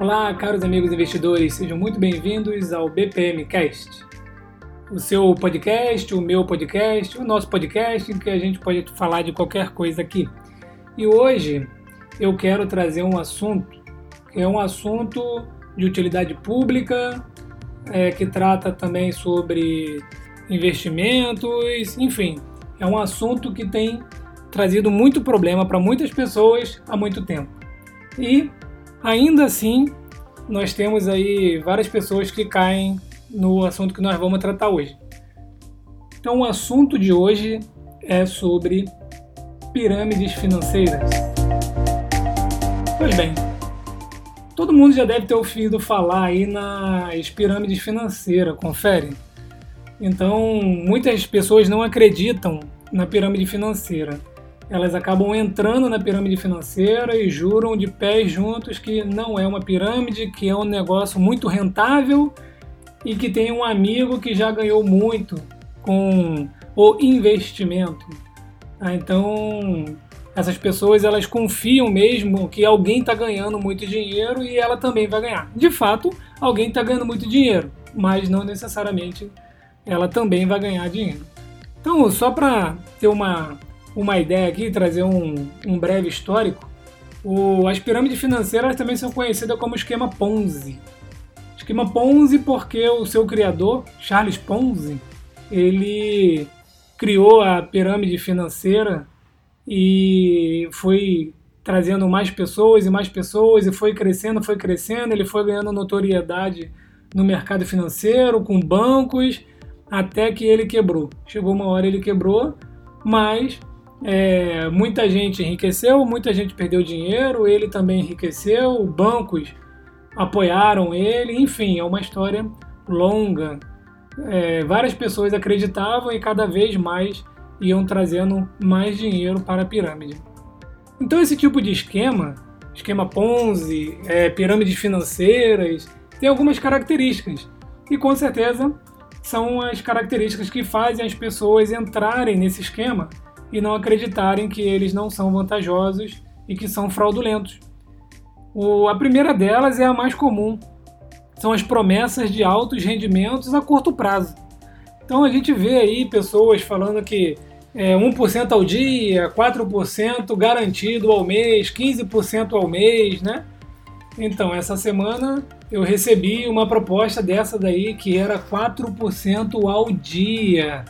Olá, caros amigos investidores, sejam muito bem-vindos ao BPM Cast. O seu podcast, o meu podcast, o nosso podcast, em que a gente pode falar de qualquer coisa aqui. E hoje eu quero trazer um assunto que é um assunto de utilidade pública, é, que trata também sobre investimentos, enfim, é um assunto que tem trazido muito problema para muitas pessoas há muito tempo. E ainda assim, nós temos aí várias pessoas que caem no assunto que nós vamos tratar hoje. Então, o assunto de hoje é sobre pirâmides financeiras. Pois bem, todo mundo já deve ter ouvido falar aí nas pirâmides financeiras, confere? Então, muitas pessoas não acreditam na pirâmide financeira elas acabam entrando na pirâmide financeira e juram de pés juntos que não é uma pirâmide, que é um negócio muito rentável e que tem um amigo que já ganhou muito com o investimento. Ah, então, essas pessoas elas confiam mesmo que alguém está ganhando muito dinheiro e ela também vai ganhar. De fato, alguém está ganhando muito dinheiro, mas não necessariamente ela também vai ganhar dinheiro. Então, só para ter uma uma ideia aqui, trazer um, um breve histórico, o, as pirâmides financeiras também são conhecidas como esquema Ponzi. Esquema Ponzi porque o seu criador, Charles Ponzi, ele criou a pirâmide financeira e foi trazendo mais pessoas e mais pessoas e foi crescendo, foi crescendo, ele foi ganhando notoriedade no mercado financeiro, com bancos, até que ele quebrou. Chegou uma hora ele quebrou, mas é, muita gente enriqueceu, muita gente perdeu dinheiro, ele também enriqueceu, bancos apoiaram ele, enfim, é uma história longa. É, várias pessoas acreditavam e cada vez mais iam trazendo mais dinheiro para a pirâmide. Então, esse tipo de esquema, esquema Ponzi, é, pirâmides financeiras, tem algumas características e com certeza são as características que fazem as pessoas entrarem nesse esquema e não acreditarem que eles não são vantajosos e que são fraudulentos. O, a primeira delas é a mais comum, são as promessas de altos rendimentos a curto prazo. Então a gente vê aí pessoas falando que é, 1% ao dia, 4% garantido ao mês, 15% ao mês, né? Então, essa semana eu recebi uma proposta dessa daí que era 4% ao dia.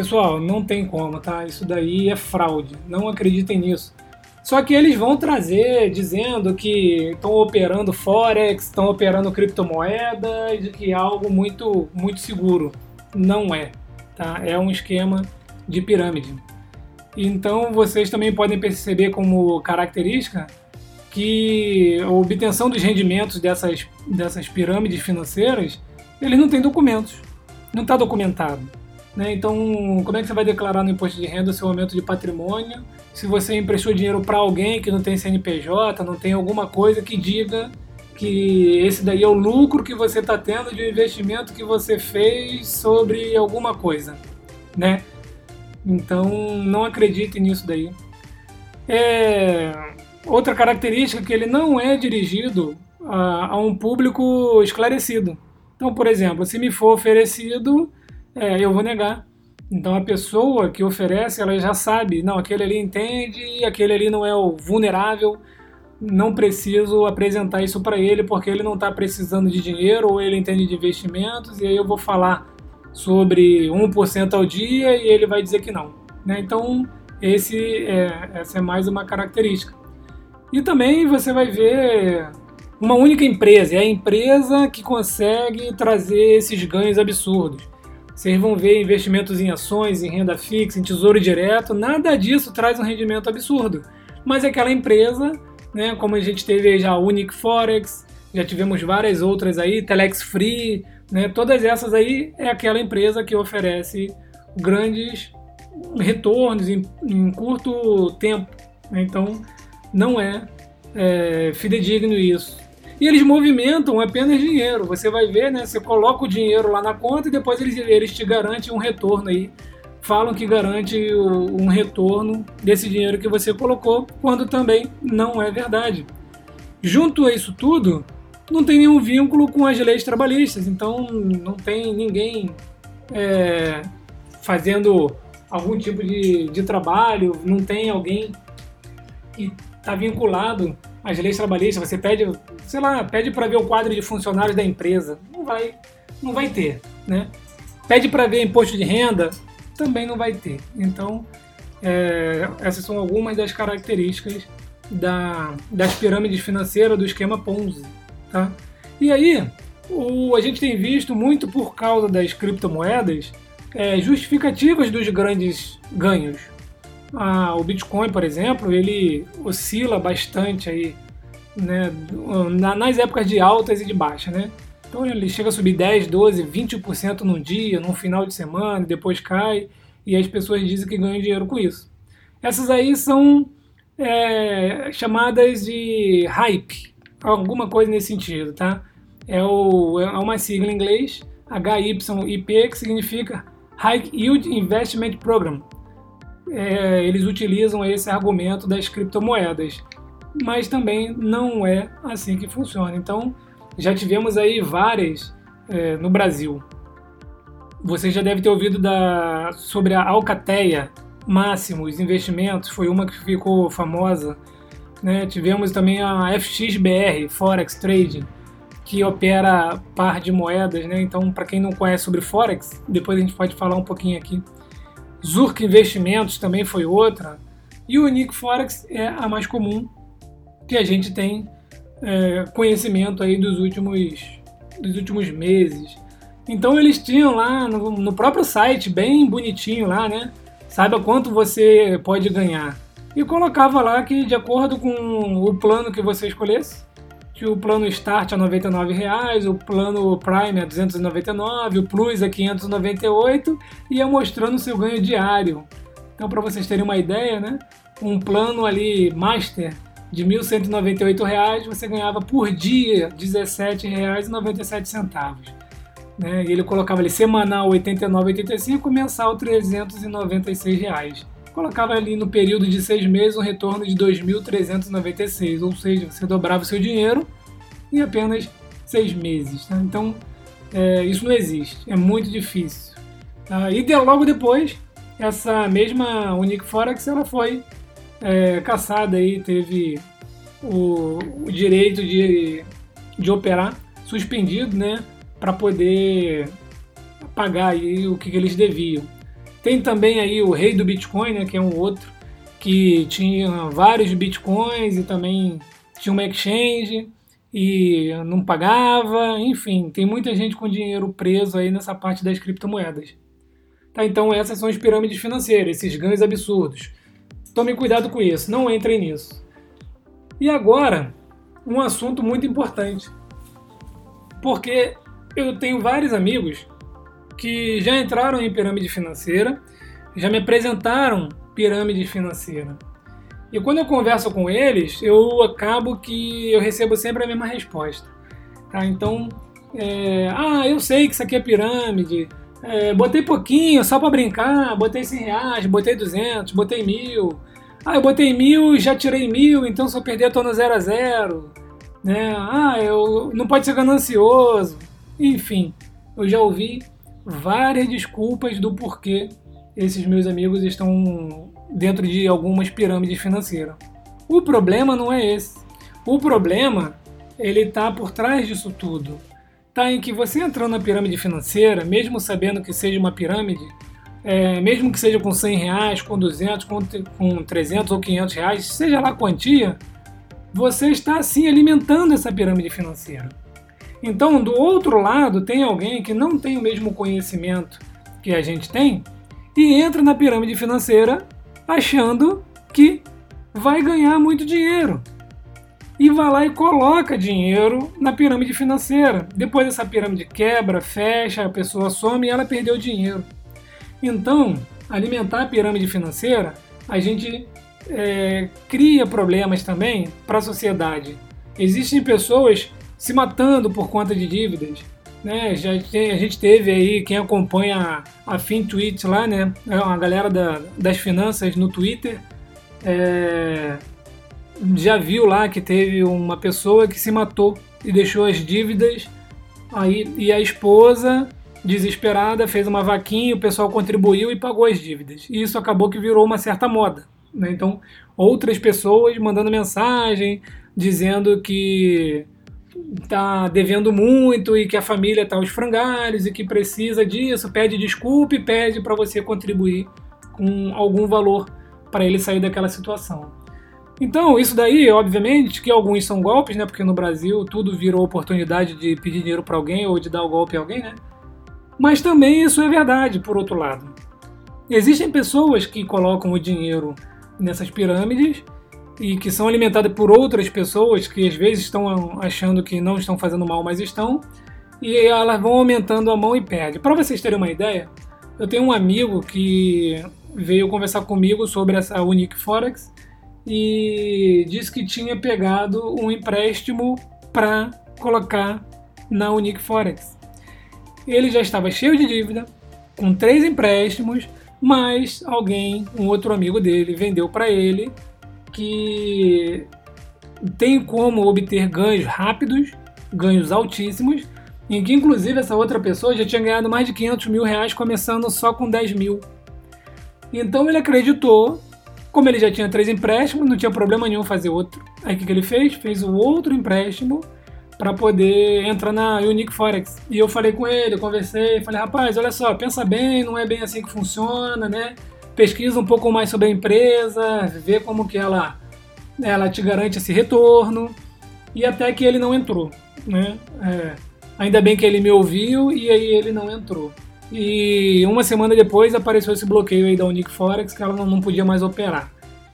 Pessoal, não tem como, tá? Isso daí é fraude. Não acreditem nisso. Só que eles vão trazer dizendo que estão operando forex, estão operando criptomoedas, que é algo muito muito seguro. Não é, tá? É um esquema de pirâmide. Então vocês também podem perceber como característica que a obtenção dos rendimentos dessas, dessas pirâmides financeiras, eles não têm documentos. Não está documentado. Né? Então, como é que você vai declarar no imposto de renda o seu aumento de patrimônio se você emprestou dinheiro para alguém que não tem CNPJ, não tem alguma coisa que diga que esse daí é o lucro que você está tendo de um investimento que você fez sobre alguma coisa, né? Então, não acredite nisso daí. É... Outra característica é que ele não é dirigido a, a um público esclarecido. Então, por exemplo, se me for oferecido é, eu vou negar. Então a pessoa que oferece, ela já sabe, não, aquele ali entende, aquele ali não é o vulnerável, não preciso apresentar isso para ele porque ele não está precisando de dinheiro ou ele entende de investimentos e aí eu vou falar sobre 1% ao dia e ele vai dizer que não. Né? Então esse é, essa é mais uma característica. E também você vai ver uma única empresa, é a empresa que consegue trazer esses ganhos absurdos. Vocês vão ver investimentos em ações, em renda fixa, em tesouro direto, nada disso traz um rendimento absurdo. Mas aquela empresa, né, como a gente teve já a Unique Forex, já tivemos várias outras aí, Telex Free, né, todas essas aí é aquela empresa que oferece grandes retornos em, em curto tempo. Né, então não é, é fidedigno isso. E eles movimentam apenas dinheiro. Você vai ver, né? Você coloca o dinheiro lá na conta e depois eles, eles te garantem um retorno aí. Falam que garante um retorno desse dinheiro que você colocou, quando também não é verdade. junto a isso tudo, não tem nenhum vínculo com as leis trabalhistas, então não tem ninguém é, fazendo algum tipo de, de trabalho, não tem alguém que está vinculado às leis trabalhistas. Você pede, sei lá, pede para ver o quadro de funcionários da empresa, não vai, não vai ter, né? Pede para ver imposto de renda, também não vai ter. Então, é, essas são algumas das características da, das pirâmides financeiras do esquema Ponzi. Tá? E aí, o, a gente tem visto muito por causa das criptomoedas é, justificativas dos grandes ganhos. Ah, o Bitcoin, por exemplo, ele oscila bastante aí, né, nas épocas de altas e de baixa, né? Então ele chega a subir 10, 12, 20% num dia, num final de semana, depois cai e as pessoas dizem que ganham dinheiro com isso. Essas aí são é, chamadas de hype, alguma coisa nesse sentido, tá? É, o, é uma sigla em inglês, HYIP, que significa High Yield Investment Program. É, eles utilizam esse argumento das criptomoedas, mas também não é assim que funciona. Então, já tivemos aí várias é, no Brasil. Você já deve ter ouvido da, sobre a Alcateia Máximos Investimentos, foi uma que ficou famosa. Né? Tivemos também a FXBR, Forex Trading, que opera par de moedas. Né? Então, para quem não conhece sobre Forex, depois a gente pode falar um pouquinho aqui. Zurk Investimentos também foi outra. E o Unique Forex é a mais comum que a gente tem é, conhecimento aí dos últimos, dos últimos meses. Então eles tinham lá no, no, próprio site, bem bonitinho lá, né? Saiba quanto você pode ganhar. E colocava lá que de acordo com o plano que você escolhesse, que o plano Start a R$ 99,00, o plano Prime a R$ 299, o Plus a R$ 598, ia mostrando o seu ganho diário. Então para vocês terem uma ideia, né? Um plano ali Master de R$ 1.198, você ganhava por dia R$ 17,97 né? E ele colocava ali semanal 89,85, mensal 396 reais. Colocava ali no período de seis meses um retorno de 2.396, ou seja, você dobrava o seu dinheiro em apenas seis meses. Tá? Então, é, isso não existe, é muito difícil. Tá? E de, logo depois, essa mesma Unique Forex ela foi é, caçada e teve o, o direito de, de operar suspendido, né? para poder pagar aí o que, que, eles deviam. Tem também aí o rei do Bitcoin, né, que é um outro que tinha vários bitcoins e também tinha uma exchange e não pagava, enfim, tem muita gente com dinheiro preso aí nessa parte das criptomoedas. Tá, então essas são as pirâmides financeiras, esses ganhos absurdos. Tome cuidado com isso, não entrem nisso. E agora, um assunto muito importante. Porque eu tenho vários amigos que já entraram em pirâmide financeira, já me apresentaram pirâmide financeira. E quando eu converso com eles, eu acabo que eu recebo sempre a mesma resposta. Tá? Então, é, ah, eu sei que isso aqui é pirâmide, é, botei pouquinho só para brincar, botei 100 reais, botei 200, botei mil. Ah, eu botei mil e já tirei mil, então se eu perder eu tô no zero a zero. Né? Ah, eu não pode ser ganancioso. Enfim, eu já ouvi várias desculpas do porquê esses meus amigos estão dentro de algumas pirâmides financeiras. O problema não é esse. O problema ele está por trás disso tudo. Está em que você entrando na pirâmide financeira, mesmo sabendo que seja uma pirâmide, é, mesmo que seja com 100 reais, com 200, com, com 300 ou 500 reais, seja lá a quantia, você está assim alimentando essa pirâmide financeira. Então, do outro lado, tem alguém que não tem o mesmo conhecimento que a gente tem e entra na pirâmide financeira achando que vai ganhar muito dinheiro. E vai lá e coloca dinheiro na pirâmide financeira. Depois essa pirâmide quebra, fecha, a pessoa some e ela perdeu dinheiro. Então, alimentar a pirâmide financeira, a gente é, cria problemas também para a sociedade. Existem pessoas se matando por conta de dívidas. Né? Já tem, a gente teve aí, quem acompanha a, a FinTweet lá, né? É uma galera da, das finanças no Twitter, é, já viu lá que teve uma pessoa que se matou e deixou as dívidas aí e a esposa desesperada fez uma vaquinha, o pessoal contribuiu e pagou as dívidas. E isso acabou que virou uma certa moda. Né? Então, outras pessoas mandando mensagem dizendo que está devendo muito e que a família está aos frangalhos e que precisa disso, pede desculpa e pede para você contribuir com algum valor para ele sair daquela situação. Então, isso daí, obviamente, que alguns são golpes, né? Porque no Brasil tudo virou oportunidade de pedir dinheiro para alguém ou de dar o golpe a alguém, né? Mas também isso é verdade, por outro lado. Existem pessoas que colocam o dinheiro nessas pirâmides e que são alimentadas por outras pessoas que às vezes estão achando que não estão fazendo mal, mas estão, e elas vão aumentando a mão e perde. Para vocês terem uma ideia, eu tenho um amigo que veio conversar comigo sobre essa Unique Forex e disse que tinha pegado um empréstimo para colocar na Unique Forex. Ele já estava cheio de dívida, com três empréstimos, mas alguém, um outro amigo dele, vendeu para ele que tem como obter ganhos rápidos, ganhos altíssimos, em que inclusive essa outra pessoa já tinha ganhado mais de 500 mil reais começando só com 10 mil. Então ele acreditou, como ele já tinha três empréstimos, não tinha problema nenhum fazer outro. Aí o que, que ele fez? Fez o outro empréstimo para poder entrar na Unique Forex. E eu falei com ele, conversei, falei, rapaz, olha só, pensa bem, não é bem assim que funciona, né? Pesquisa um pouco mais sobre a empresa, vê como que ela, ela te garante esse retorno. E até que ele não entrou, né? É, ainda bem que ele me ouviu e aí ele não entrou. E uma semana depois apareceu esse bloqueio aí da Unique Forex que ela não, podia mais operar.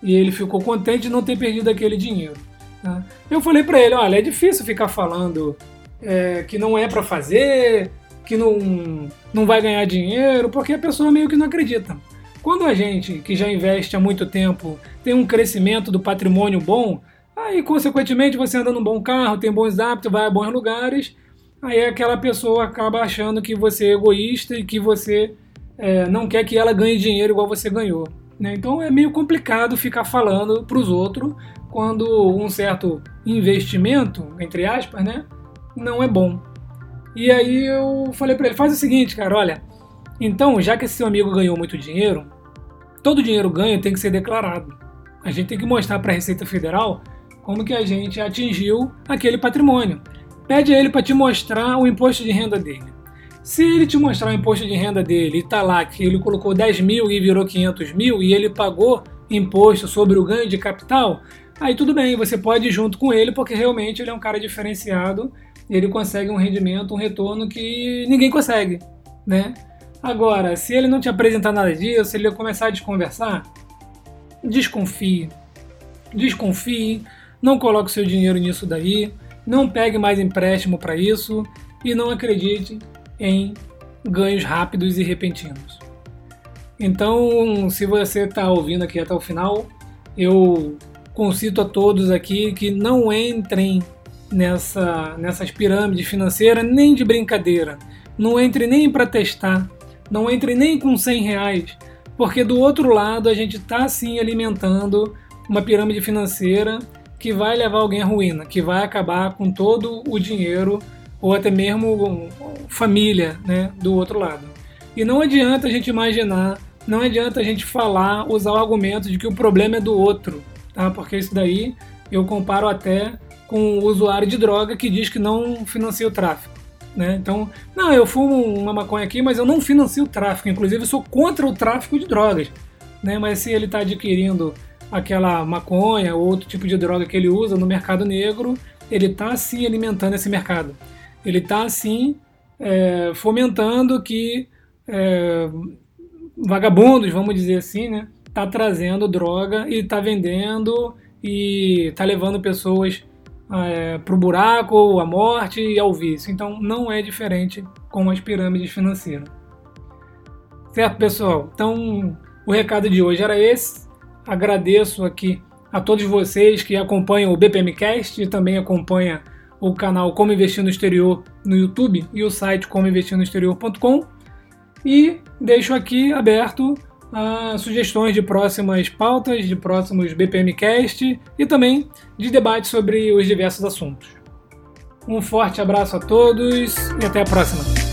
E ele ficou contente de não ter perdido aquele dinheiro. Né? Eu falei para ele, olha, é difícil ficar falando é, que não é para fazer, que não, não vai ganhar dinheiro, porque a pessoa meio que não acredita. Quando a gente, que já investe há muito tempo, tem um crescimento do patrimônio bom, aí consequentemente você anda num bom carro, tem bons hábitos, vai a bons lugares, aí aquela pessoa acaba achando que você é egoísta e que você é, não quer que ela ganhe dinheiro igual você ganhou. Né? Então é meio complicado ficar falando para os outros quando um certo investimento, entre aspas, né, não é bom. E aí eu falei para ele, faz o seguinte, cara, olha, então, já que esse seu amigo ganhou muito dinheiro, todo dinheiro ganho tem que ser declarado. A gente tem que mostrar para a Receita Federal como que a gente atingiu aquele patrimônio. Pede a ele para te mostrar o imposto de renda dele. Se ele te mostrar o imposto de renda dele e tá lá que ele colocou 10 mil e virou 500 mil e ele pagou imposto sobre o ganho de capital, aí tudo bem, você pode ir junto com ele, porque realmente ele é um cara diferenciado e ele consegue um rendimento, um retorno que ninguém consegue, né? Agora, se ele não te apresentar nada disso, se ele começar a desconversar, desconfie. Desconfie, não coloque seu dinheiro nisso daí, não pegue mais empréstimo para isso e não acredite em ganhos rápidos e repentinos. Então, se você está ouvindo aqui até o final, eu concito a todos aqui que não entrem nessa, nessas pirâmides financeiras nem de brincadeira. Não entre nem para testar, não entre nem com 100 reais, porque do outro lado a gente está sim alimentando uma pirâmide financeira que vai levar alguém à ruína, que vai acabar com todo o dinheiro ou até mesmo família né, do outro lado. E não adianta a gente imaginar, não adianta a gente falar, usar o argumento de que o problema é do outro tá? porque isso daí eu comparo até com o usuário de droga que diz que não financia o tráfico. Né? Então, não, eu fumo uma maconha aqui, mas eu não financio o tráfico. Inclusive, eu sou contra o tráfico de drogas. Né? Mas se ele está adquirindo aquela maconha ou outro tipo de droga que ele usa no mercado negro, ele está sim alimentando esse mercado. Ele está sim é, fomentando que é, vagabundos, vamos dizer assim, né, está trazendo droga e está vendendo e está levando pessoas é, para o buraco, à morte e ao vício. Então não é diferente com as pirâmides financeiras. Certo, pessoal? Então o recado de hoje era esse. Agradeço aqui a todos vocês que acompanham o BPMcast e também acompanham o canal Como Investir no Exterior no YouTube e o site comoinvestirnoexterior.com. E deixo aqui aberto a sugestões de próximas pautas, de próximos BPMcast e também de debate sobre os diversos assuntos. Um forte abraço a todos e até a próxima!